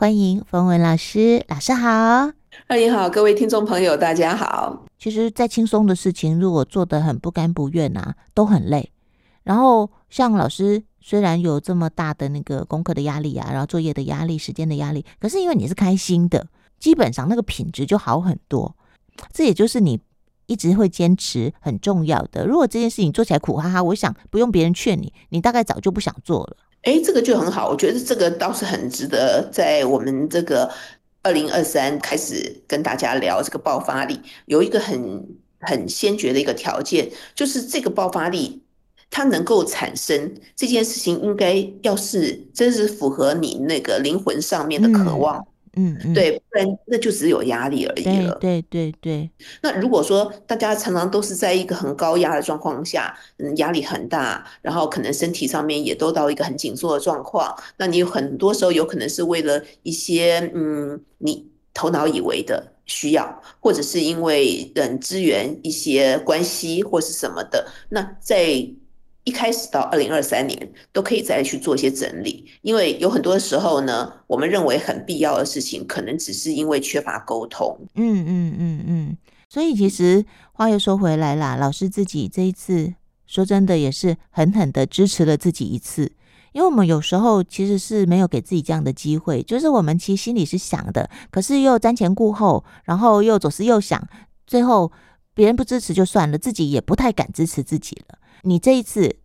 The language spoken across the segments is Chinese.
欢迎冯文老师，老师好。欢迎好，各位听众朋友，大家好。其实再轻松的事情，如果做得很不甘不愿啊，都很累。然后像老师，虽然有这么大的那个功课的压力啊，然后作业的压力、时间的压力，可是因为你是开心的，基本上那个品质就好很多。这也就是你一直会坚持很重要的。如果这件事情做起来苦哈哈，我想不用别人劝你，你大概早就不想做了。诶，这个就很好，我觉得这个倒是很值得在我们这个。二零二三开始跟大家聊这个爆发力，有一个很很先决的一个条件，就是这个爆发力它能够产生这件事情，应该要是真是符合你那个灵魂上面的渴望。嗯嗯，嗯，对，不然那就只有压力而已了。对对对对。那如果说大家常常都是在一个很高压的状况下，嗯，压力很大，然后可能身体上面也都到一个很紧缩的状况，那你有很多时候有可能是为了一些嗯，你头脑以为的需要，或者是因为人资源一些关系或是什么的，那在。一开始到二零二三年都可以再去做一些整理，因为有很多时候呢，我们认为很必要的事情，可能只是因为缺乏沟通。嗯嗯嗯嗯，所以其实话又说回来啦，老师自己这一次说真的也是狠狠的支持了自己一次，因为我们有时候其实是没有给自己这样的机会，就是我们其实心里是想的，可是又瞻前顾后，然后又左思右想，最后别人不支持就算了，自己也不太敢支持自己了。你这一次，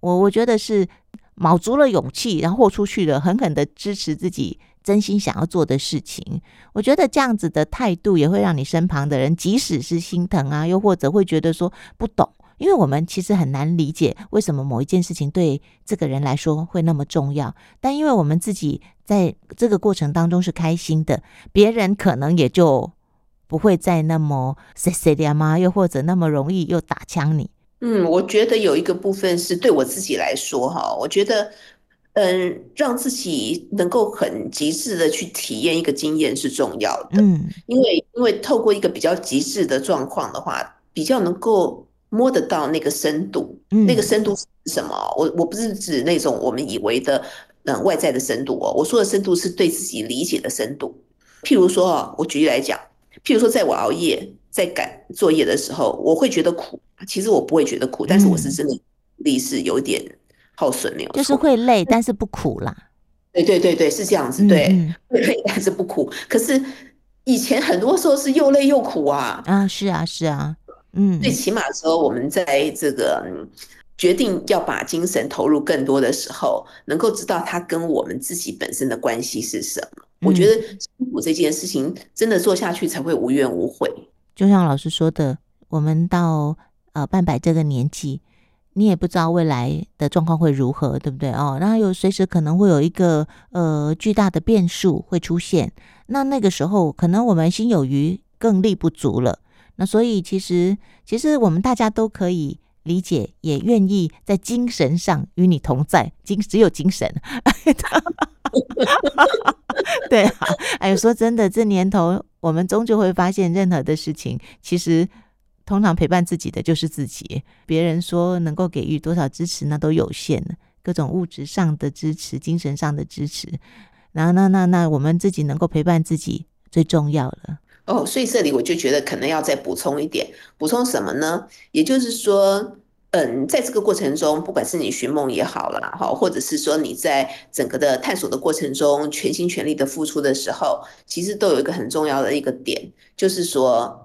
我我觉得是卯足了勇气，然后豁出去了，狠狠的支持自己真心想要做的事情。我觉得这样子的态度也会让你身旁的人，即使是心疼啊，又或者会觉得说不懂，因为我们其实很难理解为什么某一件事情对这个人来说会那么重要。但因为我们自己在这个过程当中是开心的，别人可能也就不会再那么碎碎念嘛，又或者那么容易又打枪你。嗯，我觉得有一个部分是对我自己来说哈，我觉得，嗯，让自己能够很极致的去体验一个经验是重要的。嗯，因为因为透过一个比较极致的状况的话，比较能够摸得到那个深度。嗯，那个深度是什么？我我不是指那种我们以为的嗯外在的深度哦，我说的深度是对自己理解的深度。譬如说啊，我举例来讲，譬如说在我熬夜在赶作业的时候，我会觉得苦。其实我不会觉得苦，但是我是真的力是有点耗损，没有，就是会累，但是不苦啦。对对对对，是这样子，对，会累但是不苦。可是以前很多时候是又累又苦啊。啊，是啊，是啊，嗯，最起码说我们在这个决定要把精神投入更多的时候，能够知道它跟我们自己本身的关系是什么。我觉得辛苦这件事情真的做下去才会无怨无悔。就像老师说的，我们到。呃，半百这个年纪，你也不知道未来的状况会如何，对不对哦？然后有随时可能会有一个呃巨大的变数会出现，那那个时候可能我们心有余，更力不足了。那所以其实其实我们大家都可以理解，也愿意在精神上与你同在，精只有精神。对啊，哎，说真的，这年头我们终究会发现，任何的事情其实。通常陪伴自己的就是自己，别人说能够给予多少支持，那都有限。各种物质上的支持，精神上的支持，然后那那那我们自己能够陪伴自己最重要了。哦，所以这里我就觉得可能要再补充一点，补充什么呢？也就是说，嗯，在这个过程中，不管是你寻梦也好了哈，或者是说你在整个的探索的过程中全心全力的付出的时候，其实都有一个很重要的一个点，就是说。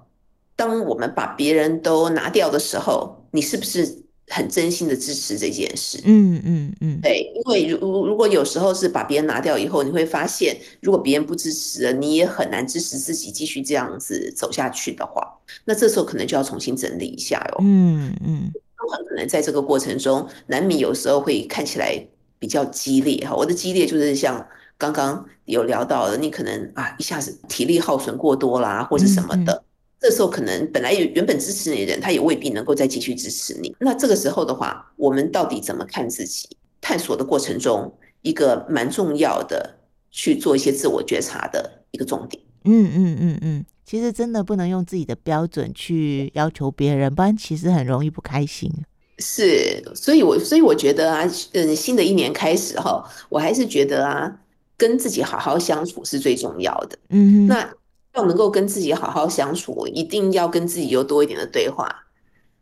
当我们把别人都拿掉的时候，你是不是很真心的支持这件事？嗯嗯嗯，对，因为如如果有时候是把别人拿掉以后，你会发现，如果别人不支持了，你也很难支持自己继续这样子走下去的话，那这时候可能就要重新整理一下哟。嗯嗯，很可能在这个过程中，难免有时候会看起来比较激烈哈。我的激烈就是像刚刚有聊到的，你可能啊一下子体力耗损过多啦，或者什么的。嗯嗯这时候可能本来原本支持你的人，他也未必能够再继续支持你。那这个时候的话，我们到底怎么看自己？探索的过程中，一个蛮重要的去做一些自我觉察的一个重点。嗯嗯嗯嗯，其实真的不能用自己的标准去要求别人，不然其实很容易不开心。是，所以我所以我觉得啊，嗯，新的一年开始哈，我还是觉得啊。跟自己好好相处是最重要的。嗯，那要能够跟自己好好相处，一定要跟自己有多一点的对话。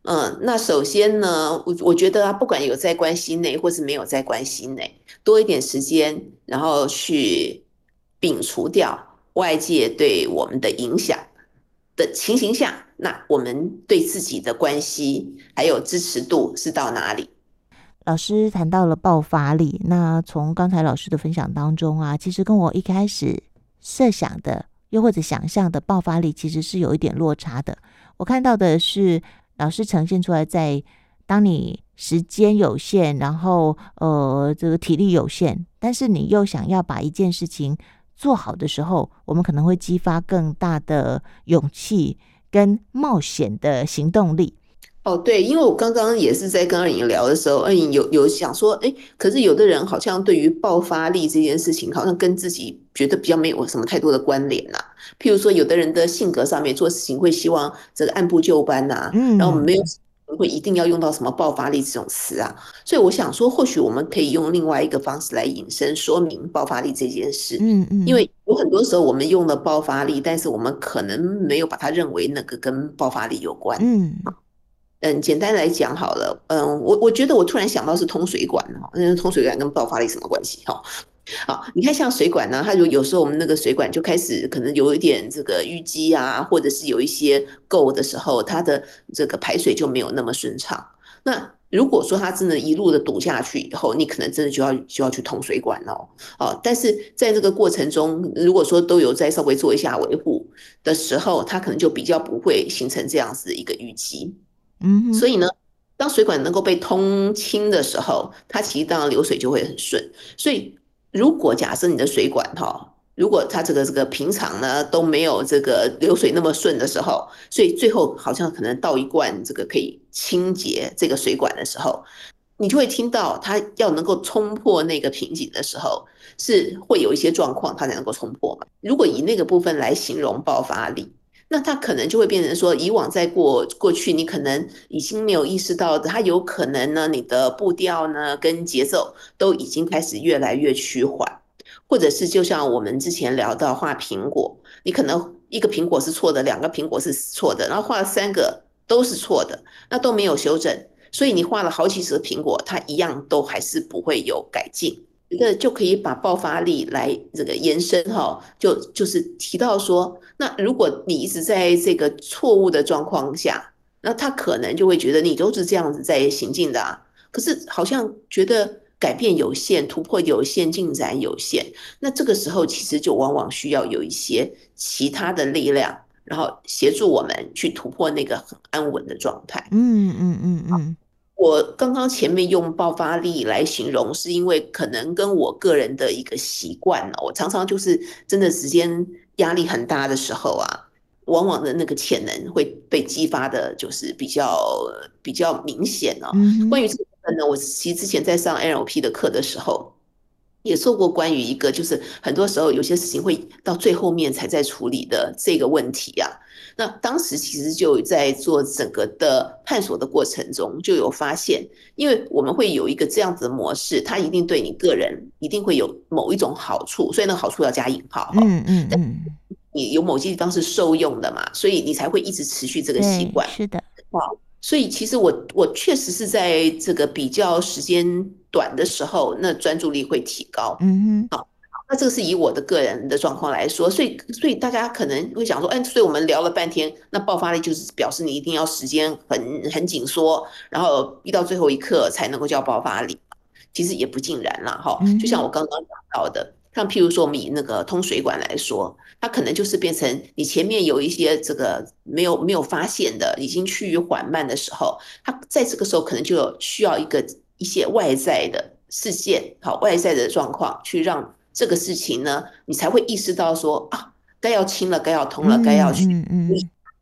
嗯，那首先呢，我我觉得啊，不管有在关系内或是没有在关系内，多一点时间，然后去摒除掉外界对我们的影响的情形下，那我们对自己的关系还有支持度是到哪里？老师谈到了爆发力，那从刚才老师的分享当中啊，其实跟我一开始设想的，又或者想象的爆发力，其实是有一点落差的。我看到的是老师呈现出来，在当你时间有限，然后呃这个体力有限，但是你又想要把一件事情做好的时候，我们可能会激发更大的勇气跟冒险的行动力。哦，对，因为我刚刚也是在跟二颖聊的时候，二颖有有想说，哎，可是有的人好像对于爆发力这件事情，好像跟自己觉得比较没有什么太多的关联呐、啊。譬如说，有的人的性格上面做事情会希望这个按部就班呐、啊，嗯，然后我们没有会一定要用到什么爆发力这种词啊。所以我想说，或许我们可以用另外一个方式来引申说明爆发力这件事。嗯嗯，因为有很多时候我们用了爆发力，但是我们可能没有把它认为那个跟爆发力有关。嗯。嗯，简单来讲好了，嗯，我我觉得我突然想到是通水管哈，那通水管跟爆发力什么关系哈？好，你看像水管呢，它有有时候我们那个水管就开始可能有一点这个淤积啊，或者是有一些垢的时候，它的这个排水就没有那么顺畅。那如果说它真的一路的堵下去以后，你可能真的就要就要去通水管哦。哦，但是在这个过程中，如果说都有再稍微做一下维护的时候，它可能就比较不会形成这样子的一个淤积。嗯，所以呢，当水管能够被通清的时候，它其实当然流水就会很顺。所以，如果假设你的水管哈，如果它这个这个平常呢都没有这个流水那么顺的时候，所以最后好像可能倒一罐这个可以清洁这个水管的时候，你就会听到它要能够冲破那个瓶颈的时候，是会有一些状况它才能够冲破嘛。如果以那个部分来形容爆发力。那他可能就会变成说，以往在过过去，你可能已经没有意识到的，他有可能呢，你的步调呢跟节奏都已经开始越来越趋缓，或者是就像我们之前聊到画苹果，你可能一个苹果是错的，两个苹果是错的，然后画了三个都是错的，那都没有修正，所以你画了好几十个苹果，它一样都还是不会有改进。一个就可以把爆发力来这个延伸哈，就就是提到说，那如果你一直在这个错误的状况下，那他可能就会觉得你都是这样子在行进的啊，可是好像觉得改变有限，突破有限，进展有限，那这个时候其实就往往需要有一些其他的力量，然后协助我们去突破那个很安稳的状态。嗯嗯嗯嗯。我刚刚前面用爆发力来形容，是因为可能跟我个人的一个习惯，我常常就是真的时间压力很大的时候啊，往往的那个潜能会被激发的，就是比较比较明显哦。关于这个部分呢，我其实之前在上 NLP 的课的时候，也说过关于一个，就是很多时候有些事情会到最后面才在处理的这个问题啊。那当时其实就在做整个的探索的过程中，就有发现，因为我们会有一个这样子的模式，它一定对你个人一定会有某一种好处，所以那个好处要加引号。嗯嗯嗯，你有某些地方是受用的嘛，所以你才会一直持续这个习惯。是的，好，所以其实我我确实是在这个比较时间短的时候，那专注力会提高。嗯哼，好。那这个是以我的个人的状况来说，所以所以大家可能会想说，哎，所以我们聊了半天，那爆发力就是表示你一定要时间很很紧缩，然后逼到最后一刻才能够叫爆发力。其实也不尽然啦，哈。就像我刚刚讲到的，像譬如说我们以那个通水管来说，它可能就是变成你前面有一些这个没有没有发现的，已经趋于缓慢的时候，它在这个时候可能就需要一个一些外在的事件，好，外在的状况去让。这个事情呢，你才会意识到说啊，该要清了，该要通了，该要去，嗯嗯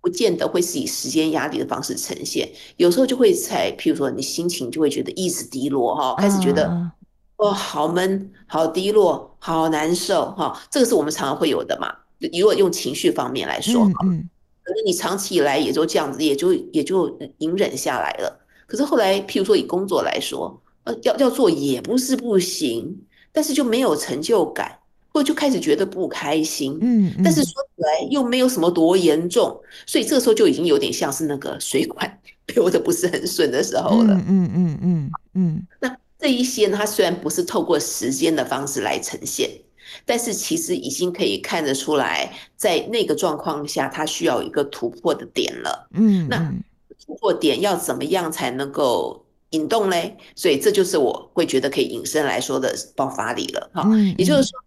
不见得会是以时间压力的方式呈现，有时候就会在，譬如说你心情就会觉得一直低落哈，开始觉得哦，好闷，好低落，好难受哈，这个是我们常常会有的嘛。如果用情绪方面来说，嗯可能你长期以来也就这样子，也就也就隐忍下来了。可是后来，譬如说以工作来说，呃，要要做也不是不行。但是就没有成就感，或就开始觉得不开心，嗯，但是说起来又没有什么多严重，所以这个时候就已经有点像是那个水管 流的不是很顺的时候了，嗯嗯嗯嗯嗯。那这一些呢，它虽然不是透过时间的方式来呈现，但是其实已经可以看得出来，在那个状况下，它需要一个突破的点了，嗯，那突破点要怎么样才能够引动嘞？所以这就是我会觉得可以引申来说的爆发力了，哈，也就是说。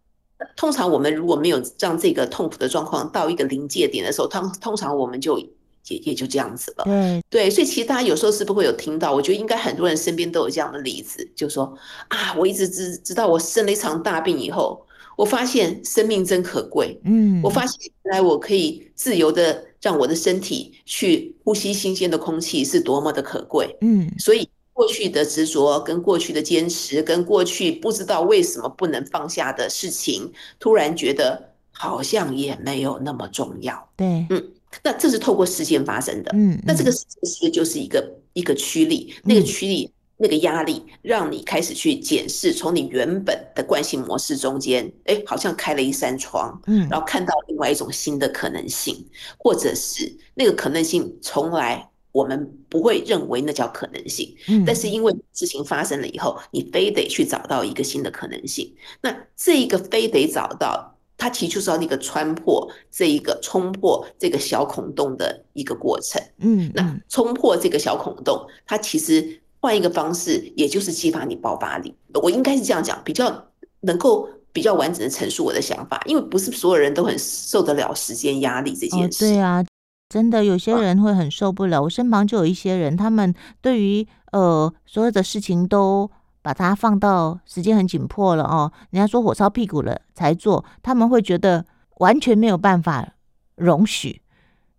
通常我们如果没有让这个痛苦的状况到一个临界点的时候，通通常我们就也也就这样子了。对对，所以其实大家有时候是不是会有听到？我觉得应该很多人身边都有这样的例子，就说啊，我一直知知道我生了一场大病以后，我发现生命真可贵。嗯，我发现原来我可以自由的让我的身体去呼吸新鲜的空气是多么的可贵。嗯，所以。过去的执着，跟过去的坚持，跟过去不知道为什么不能放下的事情，突然觉得好像也没有那么重要。对，嗯，那这是透过事件发生的。嗯，那这个时间其实就是一个一个驱力，那个驱力，那个压力，让你开始去检视，从你原本的惯性模式中间，哎，好像开了一扇窗，嗯，然后看到另外一种新的可能性，或者是那个可能性从来。我们不会认为那叫可能性，但是因为事情发生了以后，你非得去找到一个新的可能性。那这一个非得找到，它其实就是要那个穿破这一个冲破这个小孔洞的一个过程。嗯，那冲破这个小孔洞，它其实换一个方式，也就是激发你爆发力。我应该是这样讲，比较能够比较完整的陈述我的想法，因为不是所有人都很受得了时间压力这件事。对啊。真的，有些人会很受不了。我身旁就有一些人，他们对于呃所有的事情都把它放到时间很紧迫了哦。人家说火烧屁股了才做，他们会觉得完全没有办法容许，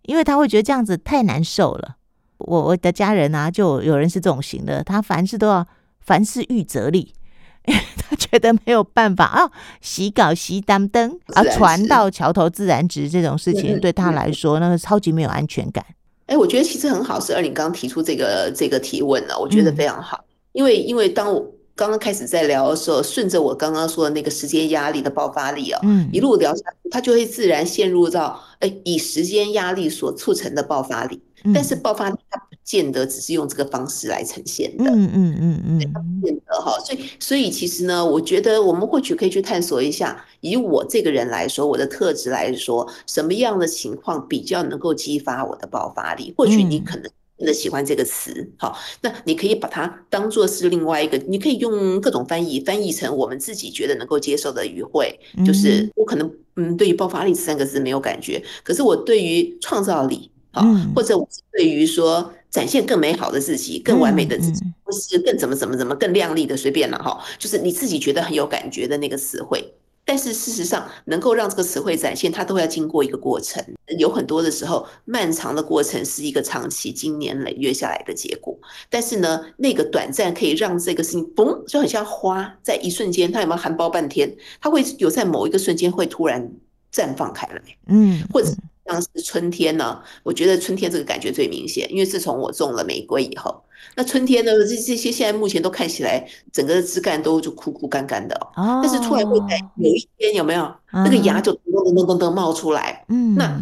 因为他会觉得这样子太难受了。我我的家人啊，就有人是这种型的，他凡事都要凡事预则立。他觉得没有办法啊，洗稿洗当灯啊，船到桥头自然直这种事情对他来说，那个超级没有安全感。哎，我觉得其实很好，是二林刚刚提出这个这个提问了，我觉得非常好。因为因为当我刚刚开始在聊的时候，顺着我刚刚说的那个时间压力的爆发力啊，嗯，一路聊下去，他就会自然陷入到哎，以时间压力所促成的爆发力。但是爆发力它不见得只是用这个方式来呈现的，嗯嗯嗯嗯，见得哈，所以所以其实呢，我觉得我们或许可以去探索一下，以我这个人来说，我的特质来说，什么样的情况比较能够激发我的爆发力？或许你可能真的喜欢这个词，好，那你可以把它当做是另外一个，你可以用各种翻译翻译成我们自己觉得能够接受的语汇，就是我可能嗯，对于爆发力这三个字没有感觉，可是我对于创造力。好，或者我是对于说展现更美好的自己、更完美的自己，或是更怎么怎么怎么更亮丽的，随便了哈，就是你自己觉得很有感觉的那个词汇。但是事实上，能够让这个词汇展现，它都要经过一个过程。有很多的时候，漫长的过程是一个长期、经年累月下来的结果。但是呢，那个短暂可以让这个事情，嘣，就很像花，在一瞬间，它有没有含苞半天？它会有在某一个瞬间会突然绽放开来，嗯，或者。像是春天呢，我觉得春天这个感觉最明显，因为自从我种了玫瑰以后，那春天呢，这这些现在目前都看起来整个的枝干都就枯枯干干的哦，但是突然会在有一天有没有那个芽。就噔噔噔噔噔冒出来，嗯，那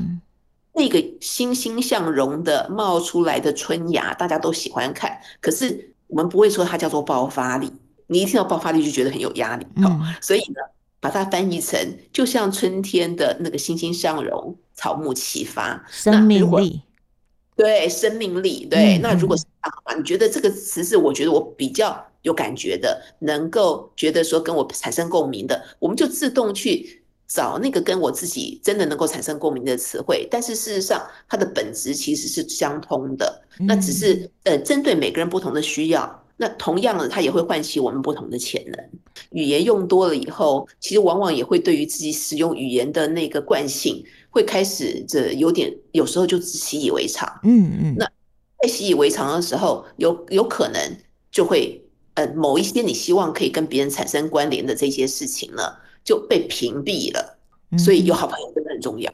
那个欣欣向荣的冒出来的春芽，大家都喜欢看，可是我们不会说它叫做爆发力，你一听到爆发力就觉得很有压力，哦，所以呢，把它翻译成就像春天的那个欣欣向荣。草木齐发，生命力，对生命力，对。那如果是这样的话，你觉得这个词是我觉得我比较有感觉的，能够觉得说跟我产生共鸣的，我们就自动去找那个跟我自己真的能够产生共鸣的词汇。但是事实上，它的本质其实是相通的，那只是呃针对每个人不同的需要。那同样的，它也会唤起我们不同的潜能。语言用多了以后，其实往往也会对于自己使用语言的那个惯性。会开始这有点，有时候就习以为常。嗯嗯。那在习以为常的时候，有有可能就会呃某一些你希望可以跟别人产生关联的这些事情呢，就被屏蔽了。所以有好朋友真的很重要。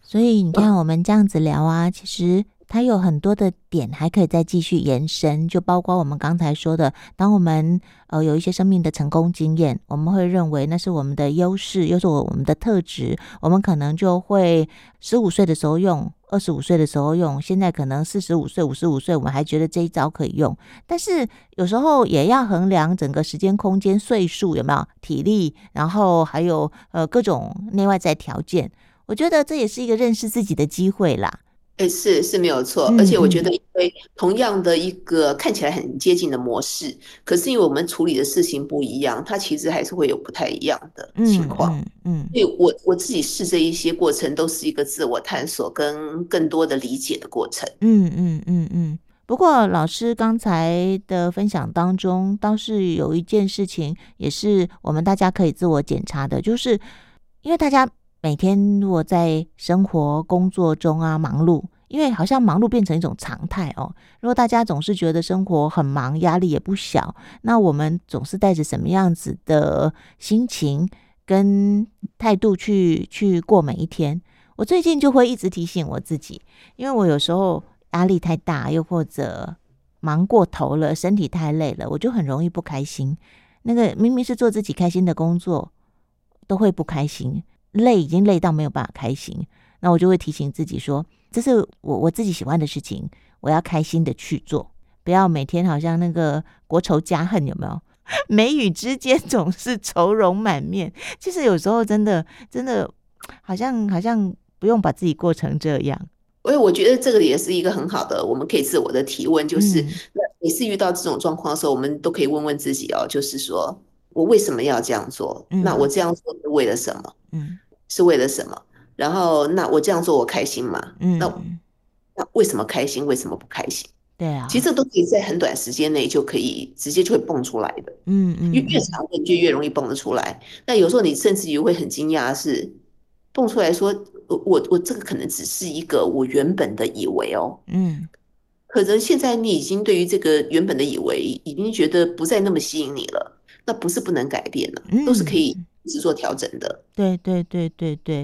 所以你看我们这样子聊啊，其实。它有很多的点还可以再继续延伸，就包括我们刚才说的，当我们呃有一些生命的成功经验，我们会认为那是我们的优势，又是我们的特质，我们可能就会十五岁的时候用，二十五岁的时候用，现在可能四十五岁、五十五岁，我们还觉得这一招可以用，但是有时候也要衡量整个时间、空间、岁数有没有体力，然后还有呃各种内外在条件，我觉得这也是一个认识自己的机会啦。哎，是是没有错，而且我觉得，因为同样的一个看起来很接近的模式，嗯、可是因为我们处理的事情不一样，它其实还是会有不太一样的情况。嗯，嗯，所以我我自己试这一些过程，都是一个自我探索跟更多的理解的过程。嗯嗯嗯嗯。不过老师刚才的分享当中，倒是有一件事情，也是我们大家可以自我检查的，就是因为大家。每天如果在生活工作中啊忙碌，因为好像忙碌变成一种常态哦。如果大家总是觉得生活很忙，压力也不小，那我们总是带着什么样子的心情跟态度去去过每一天？我最近就会一直提醒我自己，因为我有时候压力太大，又或者忙过头了，身体太累了，我就很容易不开心。那个明明是做自己开心的工作，都会不开心。累已经累到没有办法开心，那我就会提醒自己说，这是我我自己喜欢的事情，我要开心的去做，不要每天好像那个国仇家恨，有没有？眉宇之间总是愁容满面。其实有时候真的真的好像好像不用把自己过成这样。所以我觉得这个也是一个很好的，我们可以自我的提问，就是、嗯、那每次遇到这种状况的时候，我们都可以问问自己哦，就是说我为什么要这样做？嗯、那我这样做是为了什么？嗯。是为了什么？然后那我这样做我开心吗？嗯，那那为什么开心？为什么不开心？对啊，其实这都可以在很短时间内就可以直接就会蹦出来的。嗯嗯，越越长的就越容易蹦得出来。那有时候你甚至于会很惊讶，是蹦出来说，我我我这个可能只是一个我原本的以为哦。嗯，可能现在你已经对于这个原本的以为已经觉得不再那么吸引你了。那不是不能改变了，都是可以。是做调整的，对对对对对。